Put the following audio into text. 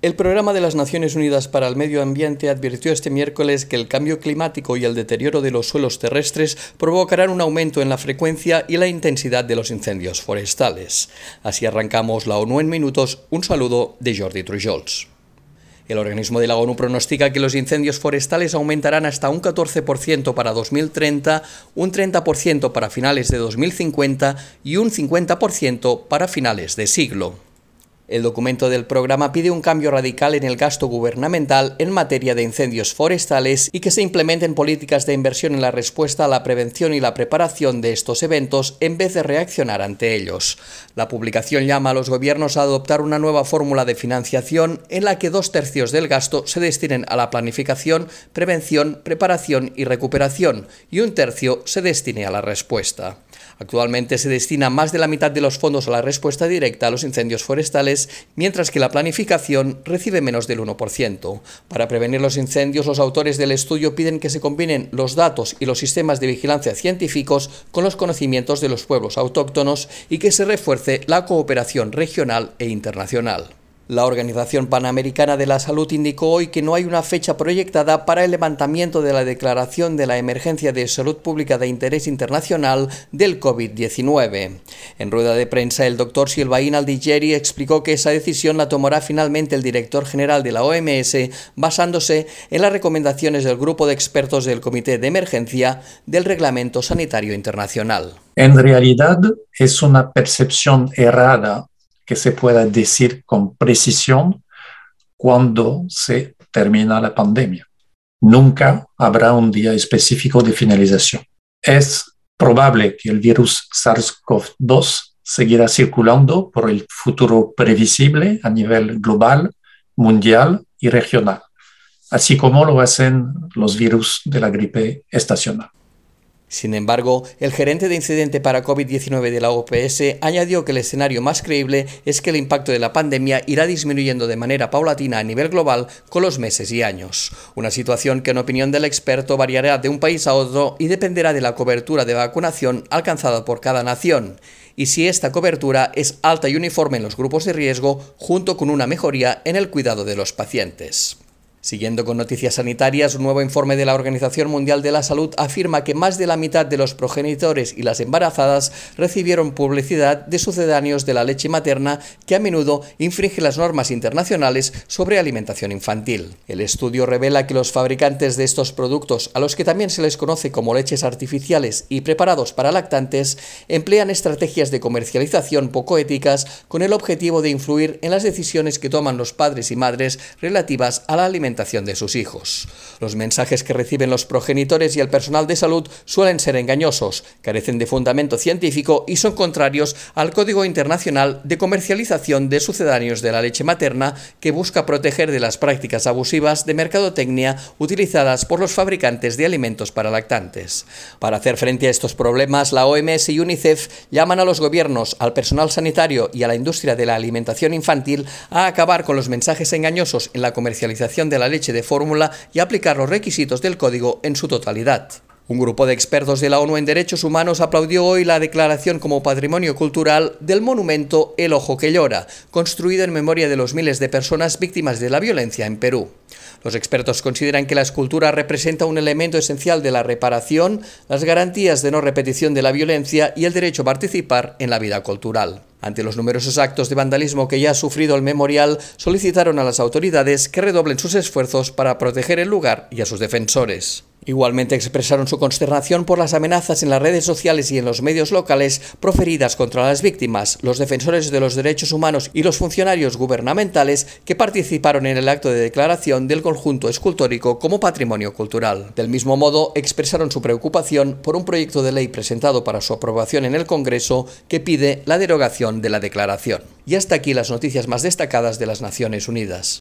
El Programa de las Naciones Unidas para el Medio Ambiente advirtió este miércoles que el cambio climático y el deterioro de los suelos terrestres provocarán un aumento en la frecuencia y la intensidad de los incendios forestales. Así arrancamos la ONU en minutos. Un saludo de Jordi Trujols. El organismo de la ONU pronostica que los incendios forestales aumentarán hasta un 14% para 2030, un 30% para finales de 2050 y un 50% para finales de siglo. El documento del programa pide un cambio radical en el gasto gubernamental en materia de incendios forestales y que se implementen políticas de inversión en la respuesta a la prevención y la preparación de estos eventos en vez de reaccionar ante ellos. La publicación llama a los gobiernos a adoptar una nueva fórmula de financiación en la que dos tercios del gasto se destinen a la planificación, prevención, preparación y recuperación y un tercio se destine a la respuesta. Actualmente se destina más de la mitad de los fondos a la respuesta directa a los incendios forestales, mientras que la planificación recibe menos del 1%. Para prevenir los incendios, los autores del estudio piden que se combinen los datos y los sistemas de vigilancia científicos con los conocimientos de los pueblos autóctonos y que se refuerce la cooperación regional e internacional. La Organización Panamericana de la Salud indicó hoy que no hay una fecha proyectada para el levantamiento de la declaración de la emergencia de salud pública de interés internacional del COVID-19. En rueda de prensa, el doctor Silvain Aldigeri explicó que esa decisión la tomará finalmente el director general de la OMS basándose en las recomendaciones del grupo de expertos del Comité de Emergencia del Reglamento Sanitario Internacional. En realidad, es una percepción errada que se pueda decir con precisión cuando se termina la pandemia. Nunca habrá un día específico de finalización. Es probable que el virus SARS-CoV-2 seguirá circulando por el futuro previsible a nivel global, mundial y regional, así como lo hacen los virus de la gripe estacional. Sin embargo, el gerente de incidente para COVID-19 de la OPS añadió que el escenario más creíble es que el impacto de la pandemia irá disminuyendo de manera paulatina a nivel global con los meses y años. Una situación que en opinión del experto variará de un país a otro y dependerá de la cobertura de vacunación alcanzada por cada nación y si esta cobertura es alta y uniforme en los grupos de riesgo junto con una mejoría en el cuidado de los pacientes. Siguiendo con noticias sanitarias, un nuevo informe de la Organización Mundial de la Salud afirma que más de la mitad de los progenitores y las embarazadas recibieron publicidad de sucedáneos de la leche materna que a menudo infringe las normas internacionales sobre alimentación infantil. El estudio revela que los fabricantes de estos productos, a los que también se les conoce como leches artificiales y preparados para lactantes, emplean estrategias de comercialización poco éticas con el objetivo de influir en las decisiones que toman los padres y madres relativas a la alimentación de sus hijos. Los mensajes que reciben los progenitores y el personal de salud suelen ser engañosos, carecen de fundamento científico y son contrarios al Código Internacional de Comercialización de Sucedáneos de la Leche Materna que busca proteger de las prácticas abusivas de mercadotecnia utilizadas por los fabricantes de alimentos para lactantes. Para hacer frente a estos problemas, la OMS y UNICEF llaman a los gobiernos, al personal sanitario y a la industria de la alimentación infantil a acabar con los mensajes engañosos en la comercialización la leche de fórmula y aplicar los requisitos del código en su totalidad. Un grupo de expertos de la ONU en Derechos Humanos aplaudió hoy la declaración como patrimonio cultural del monumento El Ojo que Llora, construido en memoria de los miles de personas víctimas de la violencia en Perú. Los expertos consideran que la escultura representa un elemento esencial de la reparación, las garantías de no repetición de la violencia y el derecho a participar en la vida cultural. Ante los numerosos actos de vandalismo que ya ha sufrido el memorial, solicitaron a las autoridades que redoblen sus esfuerzos para proteger el lugar y a sus defensores. Igualmente expresaron su consternación por las amenazas en las redes sociales y en los medios locales proferidas contra las víctimas, los defensores de los derechos humanos y los funcionarios gubernamentales que participaron en el acto de declaración del conjunto escultórico como patrimonio cultural. Del mismo modo, expresaron su preocupación por un proyecto de ley presentado para su aprobación en el Congreso que pide la derogación de la declaración. Y hasta aquí las noticias más destacadas de las Naciones Unidas.